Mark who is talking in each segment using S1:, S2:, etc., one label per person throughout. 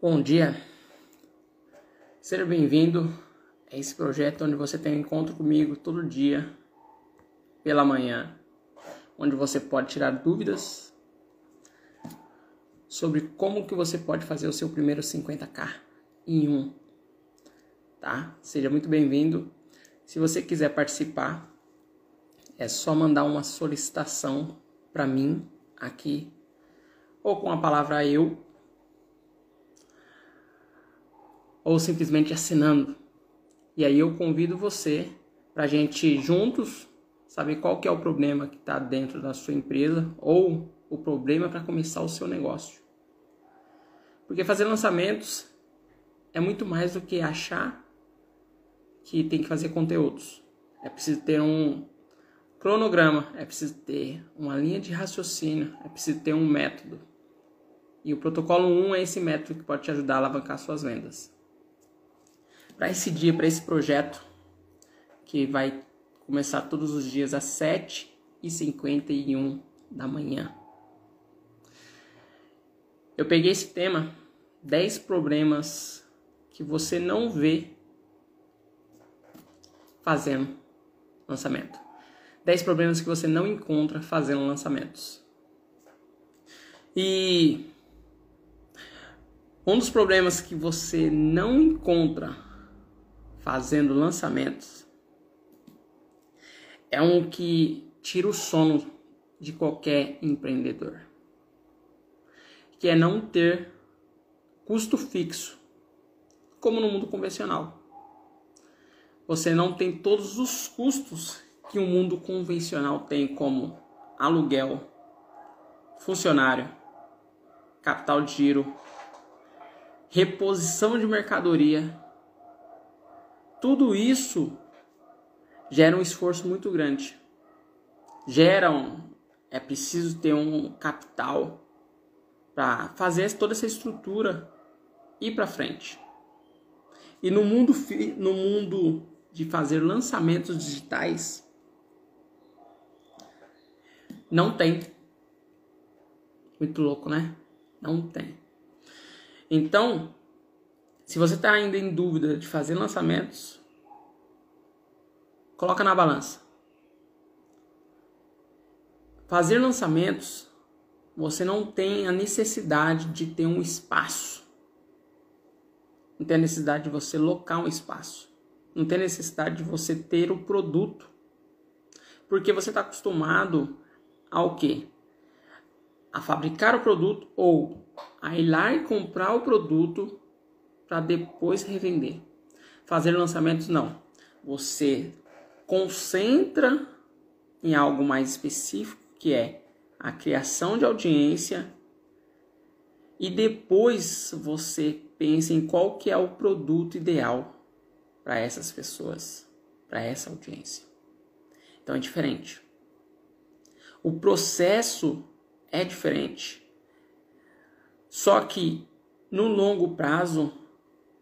S1: Bom dia, seja bem-vindo a esse projeto onde você tem um encontro comigo todo dia, pela manhã, onde você pode tirar dúvidas sobre como que você pode fazer o seu primeiro 50k em um, tá? Seja muito bem-vindo. Se você quiser participar, é só mandar uma solicitação para mim aqui ou com a palavra eu ou simplesmente assinando. E aí eu convido você para a gente juntos saber qual que é o problema que está dentro da sua empresa ou o problema para começar o seu negócio. Porque fazer lançamentos é muito mais do que achar que tem que fazer conteúdos. É preciso ter um cronograma, é preciso ter uma linha de raciocínio, é preciso ter um método. E o protocolo 1 é esse método que pode te ajudar a alavancar suas vendas para esse dia, para esse projeto, que vai começar todos os dias às 7h51 da manhã. Eu peguei esse tema, 10 problemas que você não vê fazendo lançamento. 10 problemas que você não encontra fazendo lançamentos. E um dos problemas que você não encontra fazendo lançamentos é um que tira o sono de qualquer empreendedor, que é não ter custo fixo, como no mundo convencional. Você não tem todos os custos que o mundo convencional tem, como aluguel, funcionário, capital de giro, reposição de mercadoria tudo isso gera um esforço muito grande. Gera um, é preciso ter um capital para fazer toda essa estrutura ir para frente. E no mundo no mundo de fazer lançamentos digitais não tem. Muito louco, né? Não tem. Então, se você está ainda em dúvida de fazer lançamentos, coloca na balança. Fazer lançamentos, você não tem a necessidade de ter um espaço. Não tem a necessidade de você locar um espaço. Não tem necessidade de você ter o produto. Porque você está acostumado ao quê? A fabricar o produto ou a ir lá e comprar o produto para depois revender. Fazer lançamentos não. Você concentra em algo mais específico, que é a criação de audiência e depois você pensa em qual que é o produto ideal para essas pessoas, para essa audiência. Então é diferente. O processo é diferente. Só que no longo prazo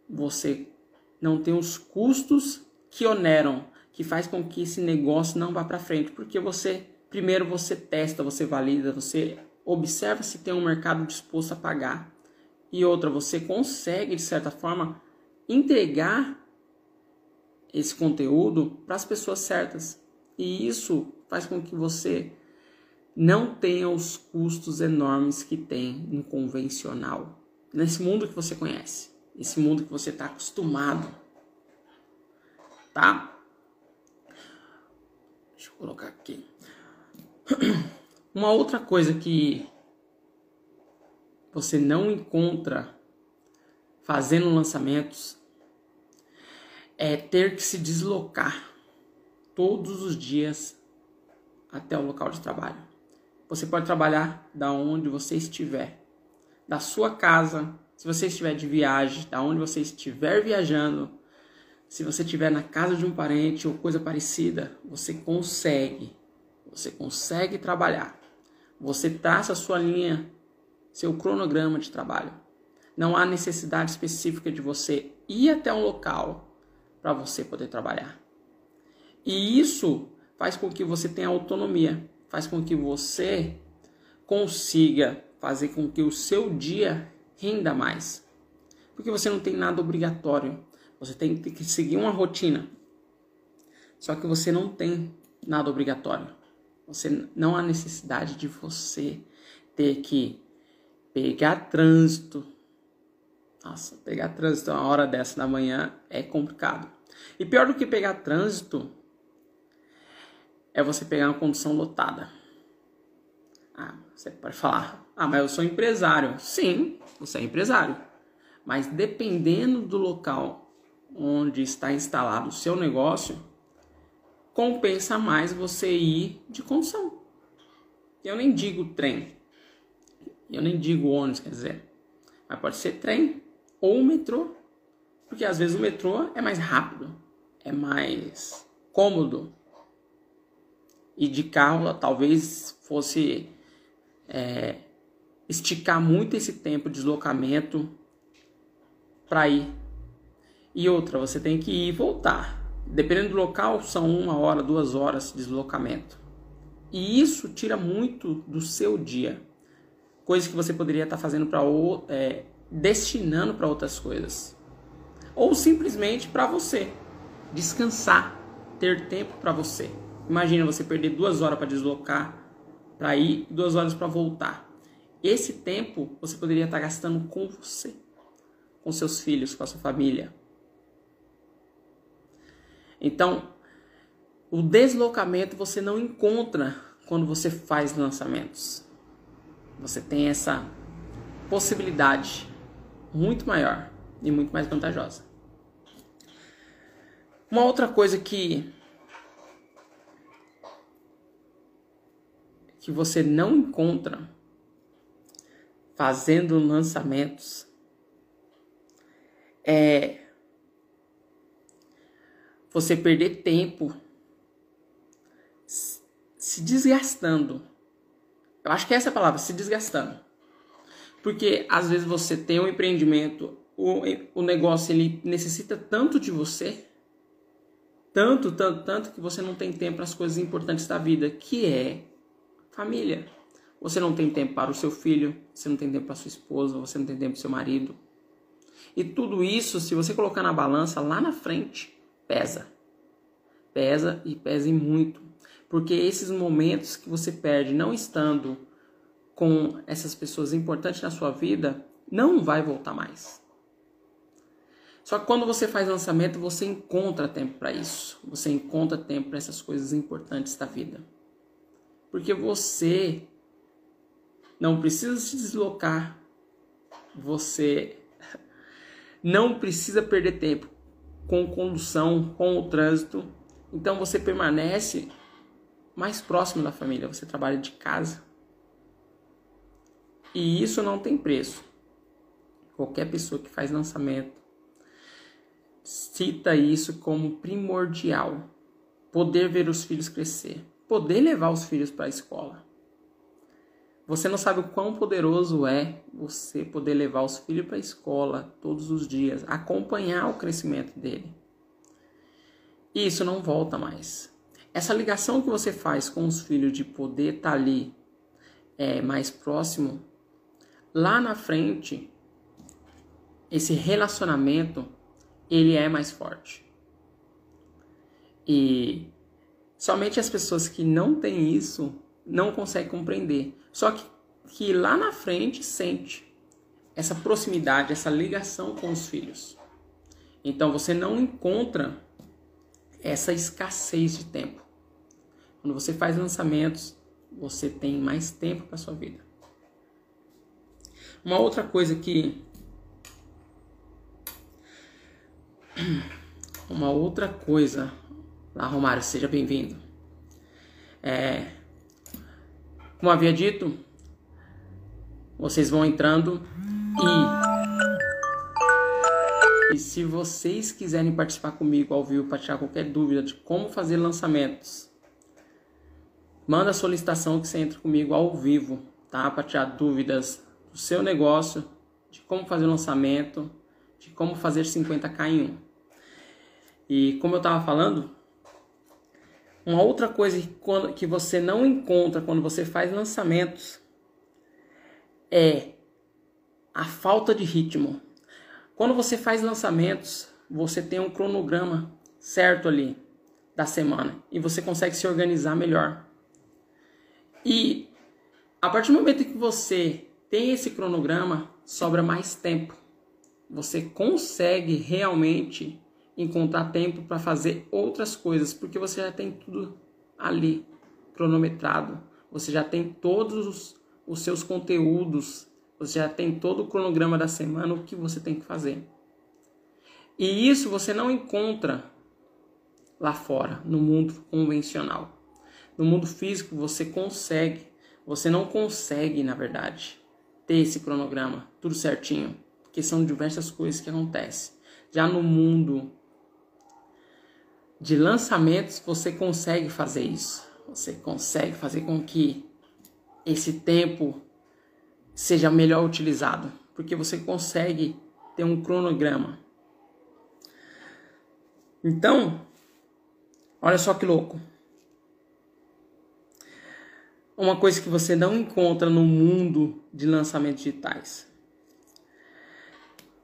S1: você não tem os custos que oneram, que faz com que esse negócio não vá para frente, porque você primeiro você testa, você valida, você observa se tem um mercado disposto a pagar. E outra, você consegue de certa forma entregar esse conteúdo para as pessoas certas. E isso faz com que você não tenha os custos enormes que tem no convencional, nesse mundo que você conhece esse mundo que você está acostumado. Tá? Deixa eu colocar aqui. Uma outra coisa que você não encontra fazendo lançamentos é ter que se deslocar todos os dias até o local de trabalho. Você pode trabalhar da onde você estiver, da sua casa, se você estiver de viagem, da onde você estiver viajando, se você estiver na casa de um parente ou coisa parecida, você consegue. Você consegue trabalhar. Você traça a sua linha, seu cronograma de trabalho. Não há necessidade específica de você ir até um local para você poder trabalhar. E isso faz com que você tenha autonomia, faz com que você consiga fazer com que o seu dia renda mais. Porque você não tem nada obrigatório. Você tem que seguir uma rotina. Só que você não tem nada obrigatório. Você não há necessidade de você ter que pegar trânsito. Nossa, pegar trânsito uma hora dessa da manhã é complicado. E pior do que pegar trânsito é você pegar uma condução lotada. Ah, você pode falar, ah, mas eu sou empresário. Sim, você é empresário. Mas dependendo do local onde está instalado o seu negócio, compensa mais você ir de condução. Eu nem digo trem. Eu nem digo ônibus, quer dizer. Mas pode ser trem ou metrô. Porque às vezes o metrô é mais rápido, é mais cômodo. E de carro talvez fosse é, esticar muito esse tempo de deslocamento para ir. E outra, você tem que ir e voltar. Dependendo do local, são uma hora, duas horas de deslocamento. E isso tira muito do seu dia. Coisa que você poderia estar fazendo para é, destinando para outras coisas. Ou simplesmente para você descansar, ter tempo para você. Imagina você perder duas horas para deslocar, para ir, duas horas para voltar. Esse tempo você poderia estar gastando com você, com seus filhos, com a sua família. Então, o deslocamento você não encontra quando você faz lançamentos. Você tem essa possibilidade muito maior e muito mais vantajosa. Uma outra coisa que que você não encontra fazendo lançamentos é você perder tempo se desgastando. Eu acho que essa é a palavra, se desgastando. Porque às vezes você tem um empreendimento, o, o negócio ele necessita tanto de você, tanto, tanto, tanto que você não tem tempo para as coisas importantes da vida, que é família. Você não tem tempo para o seu filho, você não tem tempo para sua esposa, você não tem tempo para seu marido. E tudo isso, se você colocar na balança lá na frente, pesa. Pesa e pesa muito. Porque esses momentos que você perde não estando com essas pessoas importantes na sua vida, não vai voltar mais. Só que quando você faz lançamento, você encontra tempo para isso. Você encontra tempo para essas coisas importantes da vida. Porque você não precisa se deslocar. Você não precisa perder tempo com condução, com o trânsito. Então você permanece mais próximo da família, você trabalha de casa. E isso não tem preço. Qualquer pessoa que faz lançamento cita isso como primordial. Poder ver os filhos crescer, poder levar os filhos para a escola. Você não sabe o quão poderoso é você poder levar os filhos para a escola todos os dias, acompanhar o crescimento dele. E isso não volta mais. Essa ligação que você faz com os filhos de poder estar tá ali é, mais próximo, lá na frente, esse relacionamento ele é mais forte. E somente as pessoas que não têm isso não conseguem compreender. Só que, que lá na frente sente essa proximidade, essa ligação com os filhos. Então você não encontra essa escassez de tempo. Quando você faz lançamentos, você tem mais tempo para sua vida. Uma outra coisa que uma outra coisa, lá Romário, seja bem-vindo. É, como havia dito, vocês vão entrando e e se vocês quiserem participar comigo ao vivo para tirar qualquer dúvida de como fazer lançamentos Manda a solicitação que você entra comigo ao vivo, tá? Para tirar dúvidas do seu negócio, de como fazer lançamento, de como fazer 50k em um. E como eu estava falando, uma outra coisa que você não encontra quando você faz lançamentos é a falta de ritmo. Quando você faz lançamentos, você tem um cronograma certo ali da semana e você consegue se organizar melhor. E a partir do momento que você tem esse cronograma, sobra mais tempo. Você consegue realmente encontrar tempo para fazer outras coisas, porque você já tem tudo ali cronometrado. Você já tem todos os, os seus conteúdos, você já tem todo o cronograma da semana, o que você tem que fazer. E isso você não encontra lá fora, no mundo convencional. No mundo físico você consegue, você não consegue, na verdade, ter esse cronograma tudo certinho, porque são diversas coisas que acontecem. Já no mundo de lançamentos, você consegue fazer isso. Você consegue fazer com que esse tempo seja melhor utilizado, porque você consegue ter um cronograma. Então, olha só que louco. Uma coisa que você não encontra no mundo de lançamentos digitais.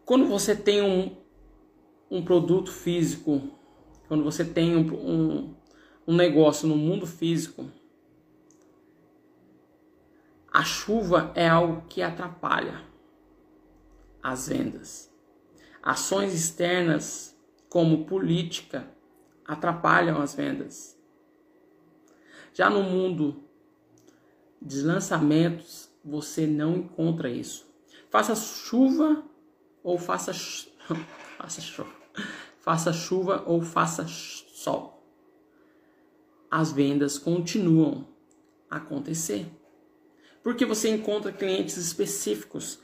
S1: Quando você tem um, um produto físico, quando você tem um, um, um negócio no mundo físico, a chuva é algo que atrapalha as vendas. Ações externas, como política, atrapalham as vendas. Já no mundo de lançamentos, você não encontra isso. Faça chuva ou faça faça chuva, faça chuva ou faça sol. As vendas continuam a acontecer. Porque você encontra clientes específicos.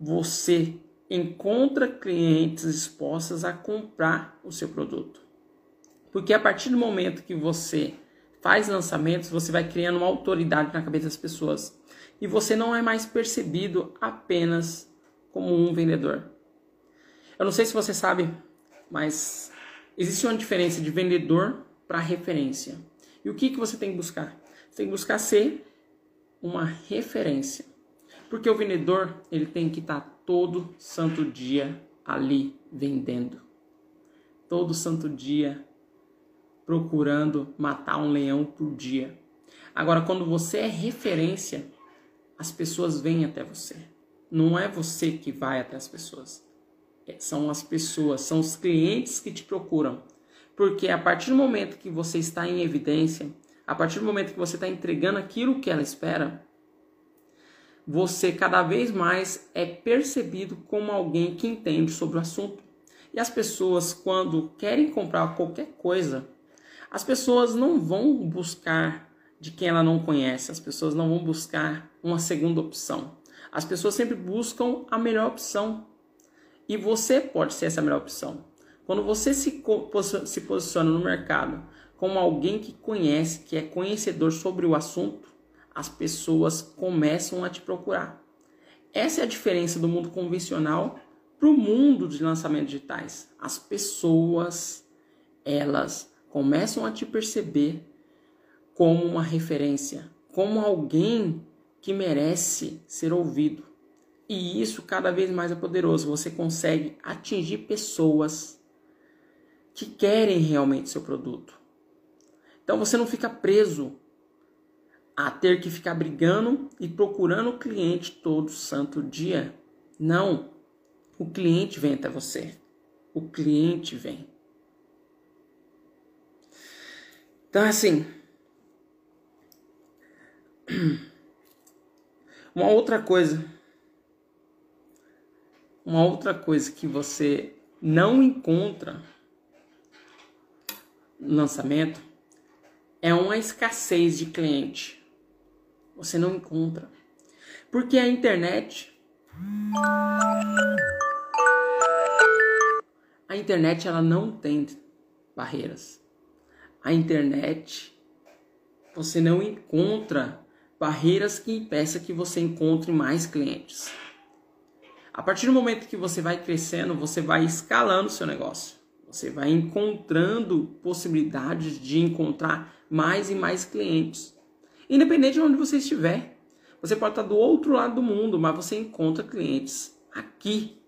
S1: Você encontra clientes dispostos a comprar o seu produto. Porque a partir do momento que você faz lançamentos, você vai criando uma autoridade na cabeça das pessoas. E você não é mais percebido apenas como um vendedor. Eu não sei se você sabe, mas existe uma diferença de vendedor para referência. E o que, que você tem que buscar? Você tem que buscar ser uma referência. Porque o vendedor, ele tem que estar tá todo santo dia ali vendendo. Todo santo dia procurando matar um leão por dia. Agora, quando você é referência, as pessoas vêm até você. Não é você que vai até as pessoas. São as pessoas, são os clientes que te procuram. Porque a partir do momento que você está em evidência, a partir do momento que você está entregando aquilo que ela espera, você cada vez mais é percebido como alguém que entende sobre o assunto. E as pessoas, quando querem comprar qualquer coisa, as pessoas não vão buscar de quem ela não conhece, as pessoas não vão buscar uma segunda opção. As pessoas sempre buscam a melhor opção. E você pode ser essa melhor opção. Quando você se, se posiciona no mercado como alguém que conhece, que é conhecedor sobre o assunto, as pessoas começam a te procurar. Essa é a diferença do mundo convencional para o mundo de lançamentos digitais. As pessoas, elas começam a te perceber como uma referência, como alguém que merece ser ouvido. E isso cada vez mais é poderoso. Você consegue atingir pessoas que querem realmente seu produto. Então você não fica preso a ter que ficar brigando e procurando o cliente todo santo dia. Não. O cliente vem até você. O cliente vem. Então, assim. Uma outra coisa. Uma outra coisa que você não encontra no lançamento é uma escassez de cliente. Você não encontra. Porque a internet. A internet ela não tem barreiras a internet, você não encontra barreiras que impeçam que você encontre mais clientes. A partir do momento que você vai crescendo, você vai escalando o seu negócio. Você vai encontrando possibilidades de encontrar mais e mais clientes. Independente de onde você estiver. Você pode estar do outro lado do mundo, mas você encontra clientes aqui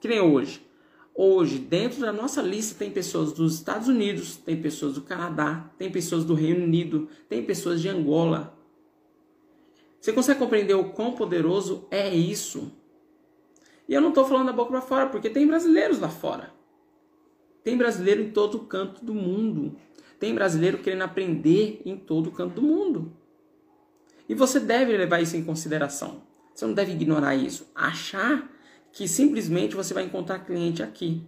S1: Que nem hoje. Hoje, dentro da nossa lista, tem pessoas dos Estados Unidos, tem pessoas do Canadá, tem pessoas do Reino Unido, tem pessoas de Angola. Você consegue compreender o quão poderoso é isso? E eu não estou falando da boca para fora, porque tem brasileiros lá fora. Tem brasileiro em todo canto do mundo. Tem brasileiro querendo aprender em todo canto do mundo. E você deve levar isso em consideração. Você não deve ignorar isso. Achar que simplesmente você vai encontrar cliente aqui.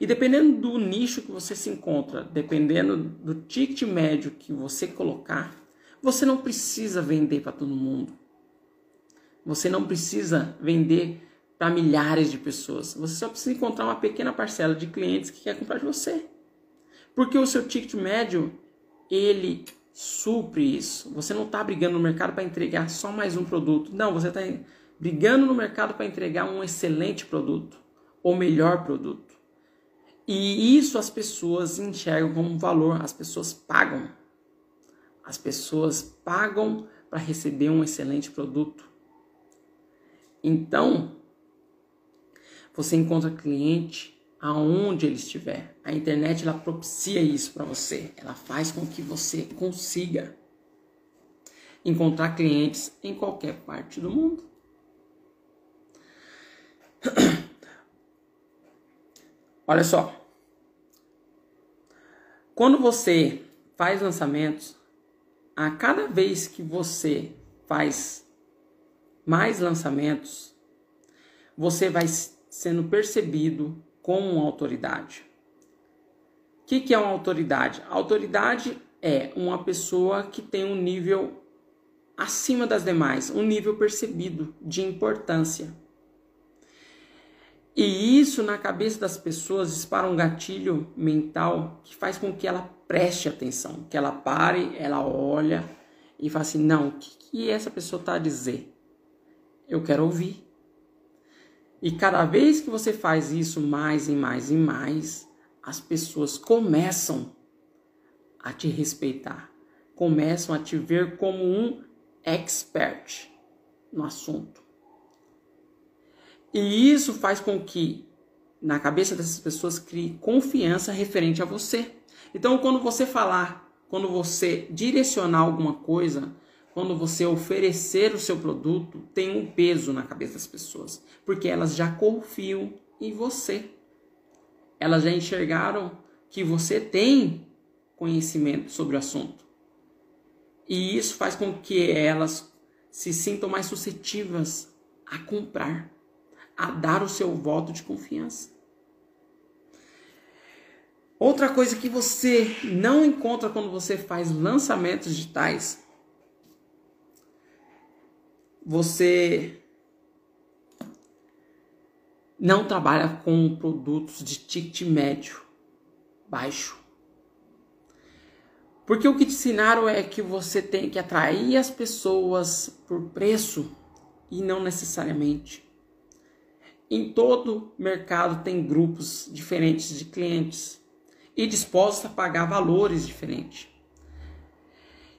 S1: E dependendo do nicho que você se encontra, dependendo do ticket médio que você colocar, você não precisa vender para todo mundo. Você não precisa vender para milhares de pessoas. Você só precisa encontrar uma pequena parcela de clientes que quer comprar de você. Porque o seu ticket médio, ele supre isso. Você não está brigando no mercado para entregar só mais um produto. Não, você está brigando no mercado para entregar um excelente produto ou melhor produto. E isso as pessoas enxergam como valor, as pessoas pagam. As pessoas pagam para receber um excelente produto. Então, você encontra cliente aonde ele estiver. A internet ela propicia isso para você. Ela faz com que você consiga encontrar clientes em qualquer parte do mundo. Olha só. Quando você faz lançamentos, a cada vez que você faz mais lançamentos, você vai sendo percebido como uma autoridade. O que, que é uma autoridade? A autoridade é uma pessoa que tem um nível acima das demais, um nível percebido de importância. E isso na cabeça das pessoas dispara um gatilho mental que faz com que ela preste atenção, que ela pare, ela olha e fala assim: não, o que, que essa pessoa está a dizer? Eu quero ouvir. E cada vez que você faz isso mais e mais e mais, as pessoas começam a te respeitar, começam a te ver como um expert no assunto. E isso faz com que na cabeça dessas pessoas crie confiança referente a você. Então, quando você falar, quando você direcionar alguma coisa, quando você oferecer o seu produto, tem um peso na cabeça das pessoas, porque elas já confiam em você. Elas já enxergaram que você tem conhecimento sobre o assunto. E isso faz com que elas se sintam mais suscetíveis a comprar, a dar o seu voto de confiança. Outra coisa que você não encontra quando você faz lançamentos digitais você não trabalha com produtos de ticket médio, baixo. Porque o que te ensinaram é que você tem que atrair as pessoas por preço e não necessariamente. Em todo mercado tem grupos diferentes de clientes e dispostos a pagar valores diferentes.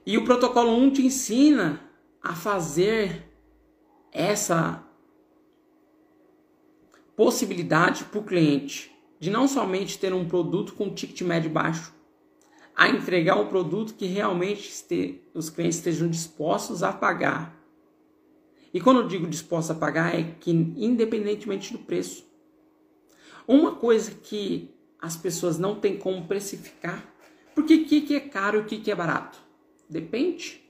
S1: E o protocolo 1 te ensina a fazer essa possibilidade para o cliente de não somente ter um produto com ticket médio baixo, a entregar um produto que realmente este, os clientes estejam dispostos a pagar. E quando eu digo dispostos a pagar, é que independentemente do preço. Uma coisa que as pessoas não têm como precificar, porque o que, que é caro e o que, que é barato? Depende.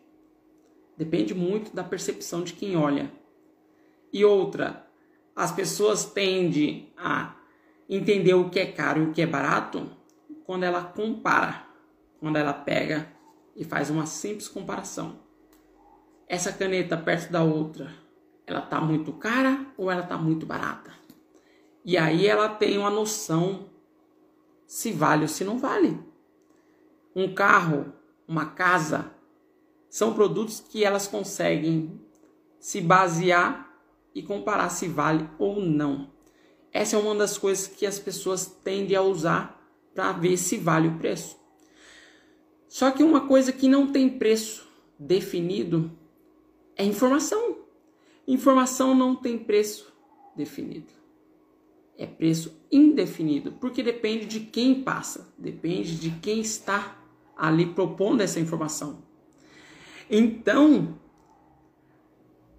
S1: Depende muito da percepção de quem olha. E outra, as pessoas tendem a entender o que é caro e o que é barato quando ela compara, quando ela pega e faz uma simples comparação. Essa caneta perto da outra, ela tá muito cara ou ela tá muito barata? E aí ela tem uma noção se vale ou se não vale. Um carro, uma casa, são produtos que elas conseguem se basear e comparar se vale ou não. Essa é uma das coisas que as pessoas tendem a usar para ver se vale o preço. Só que uma coisa que não tem preço definido é informação. Informação não tem preço definido. é preço indefinido, porque depende de quem passa, depende de quem está ali propondo essa informação. Então,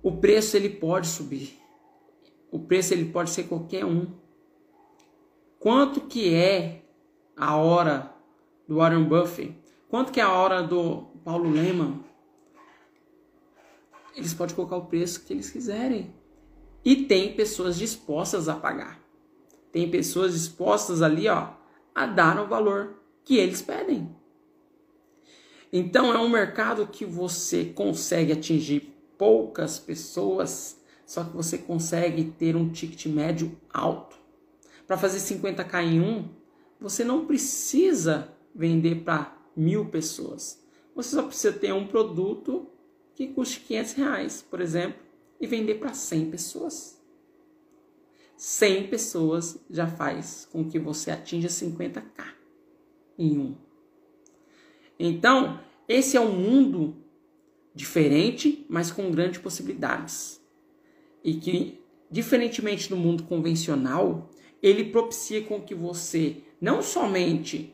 S1: o preço ele pode subir. O preço ele pode ser qualquer um. Quanto que é a hora do Warren Buffett? Quanto que é a hora do Paulo Lehmann? Eles podem colocar o preço que eles quiserem. E tem pessoas dispostas a pagar. Tem pessoas dispostas ali, ó, a dar o valor que eles pedem. Então é um mercado que você consegue atingir poucas pessoas, só que você consegue ter um ticket médio alto. Para fazer 50k em um, você não precisa vender para mil pessoas. Você só precisa ter um produto que custe 500 reais, por exemplo, e vender para 100 pessoas. 100 pessoas já faz com que você atinja 50k em um. Então, esse é um mundo diferente, mas com grandes possibilidades. E que, diferentemente do mundo convencional, ele propicia com que você não somente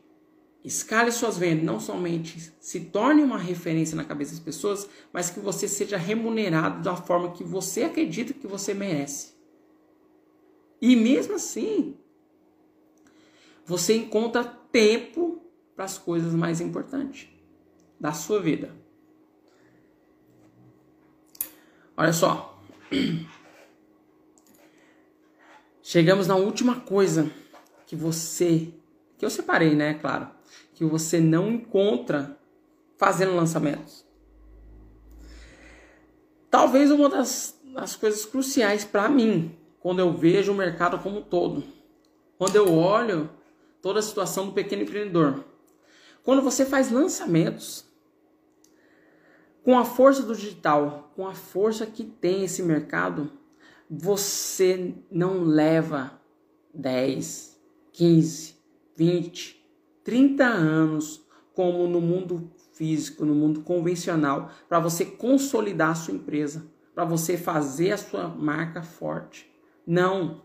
S1: escale suas vendas, não somente se torne uma referência na cabeça das pessoas, mas que você seja remunerado da forma que você acredita que você merece. E mesmo assim, você encontra tempo para as coisas mais importantes da sua vida. Olha só. Chegamos na última coisa que você, que eu separei, né, claro, que você não encontra fazendo lançamentos. Talvez uma das, das coisas cruciais para mim, quando eu vejo o mercado como um todo, quando eu olho toda a situação do pequeno empreendedor. Quando você faz lançamentos, com a força do digital, com a força que tem esse mercado, você não leva 10, 15, 20, 30 anos como no mundo físico, no mundo convencional, para você consolidar a sua empresa, para você fazer a sua marca forte. Não.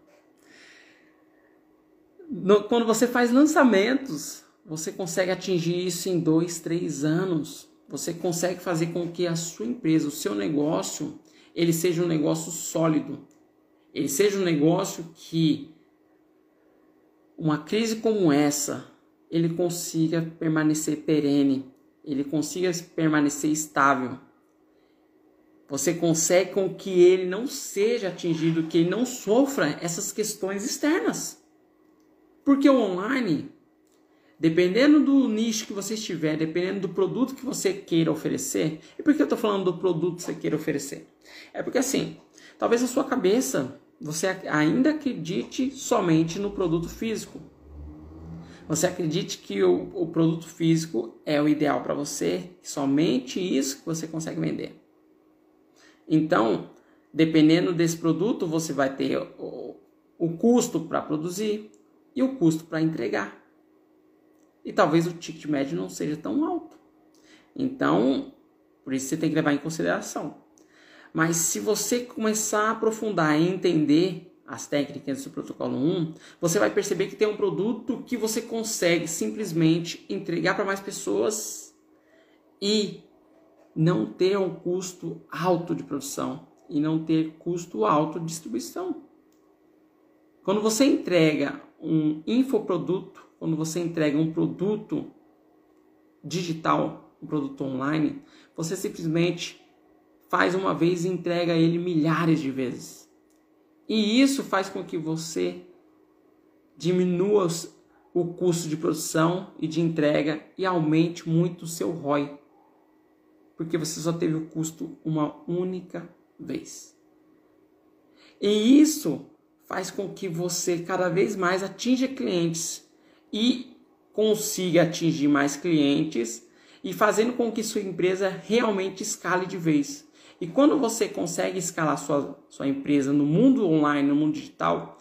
S1: No, quando você faz lançamentos, você consegue atingir isso em dois, três anos você consegue fazer com que a sua empresa, o seu negócio, ele seja um negócio sólido. Ele seja um negócio que uma crise como essa, ele consiga permanecer perene, ele consiga permanecer estável. Você consegue com que ele não seja atingido, que ele não sofra essas questões externas. Porque o online, Dependendo do nicho que você estiver, dependendo do produto que você queira oferecer. E por que eu estou falando do produto que você queira oferecer? É porque assim, talvez a sua cabeça você ainda acredite somente no produto físico. Você acredite que o, o produto físico é o ideal para você, somente isso que você consegue vender. Então, dependendo desse produto, você vai ter o, o custo para produzir e o custo para entregar e talvez o ticket médio não seja tão alto. Então, por isso você tem que levar em consideração. Mas se você começar a aprofundar e entender as técnicas do protocolo 1, você vai perceber que tem um produto que você consegue simplesmente entregar para mais pessoas e não ter um custo alto de produção e não ter custo alto de distribuição. Quando você entrega um infoproduto, quando você entrega um produto digital, um produto online, você simplesmente faz uma vez e entrega ele milhares de vezes. E isso faz com que você diminua o custo de produção e de entrega e aumente muito o seu ROI. Porque você só teve o custo uma única vez. E isso faz com que você cada vez mais atinja clientes e consiga atingir mais clientes e fazendo com que sua empresa realmente escale de vez. E quando você consegue escalar sua, sua empresa no mundo online, no mundo digital,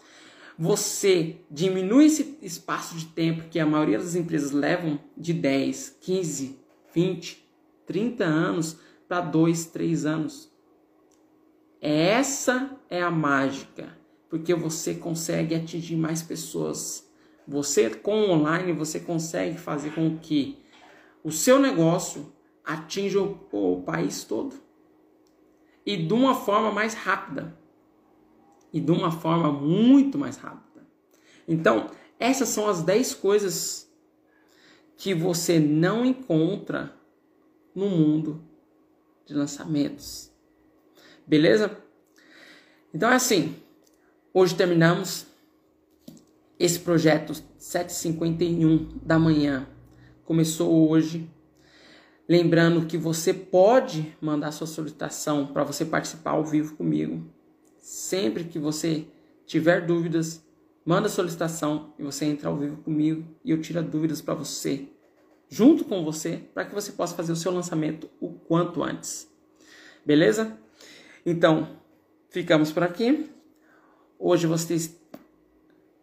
S1: você diminui esse espaço de tempo que a maioria das empresas levam de 10, 15, 20, 30 anos para 2, 3 anos. Essa é a mágica porque você consegue atingir mais pessoas. Você com online você consegue fazer com que o seu negócio atinja o, o país todo e de uma forma mais rápida e de uma forma muito mais rápida. Então, essas são as 10 coisas que você não encontra no mundo de lançamentos. Beleza? Então é assim, hoje terminamos esse projeto 751 da manhã. Começou hoje. Lembrando que você pode mandar sua solicitação para você participar ao vivo comigo. Sempre que você tiver dúvidas, manda solicitação e você entra ao vivo comigo e eu tiro dúvidas para você, junto com você, para que você possa fazer o seu lançamento o quanto antes. Beleza? Então, ficamos por aqui. Hoje você,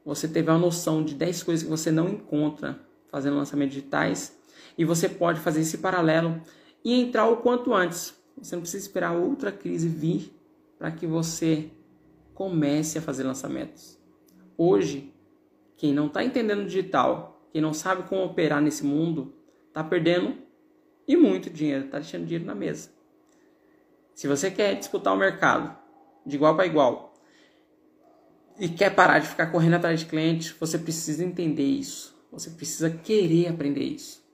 S1: você teve a noção de 10 coisas que você não encontra fazendo lançamentos digitais e você pode fazer esse paralelo e entrar o quanto antes. Você não precisa esperar outra crise vir para que você comece a fazer lançamentos. Hoje, quem não está entendendo digital, quem não sabe como operar nesse mundo, está perdendo e muito dinheiro, está deixando dinheiro na mesa. Se você quer disputar o mercado de igual para igual e quer parar de ficar correndo atrás de clientes, você precisa entender isso. Você precisa querer aprender isso.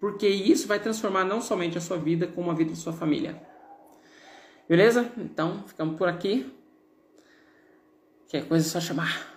S1: Porque isso vai transformar não somente a sua vida, como a vida da sua família. Beleza? Então, ficamos por aqui. Qualquer coisa é só chamar.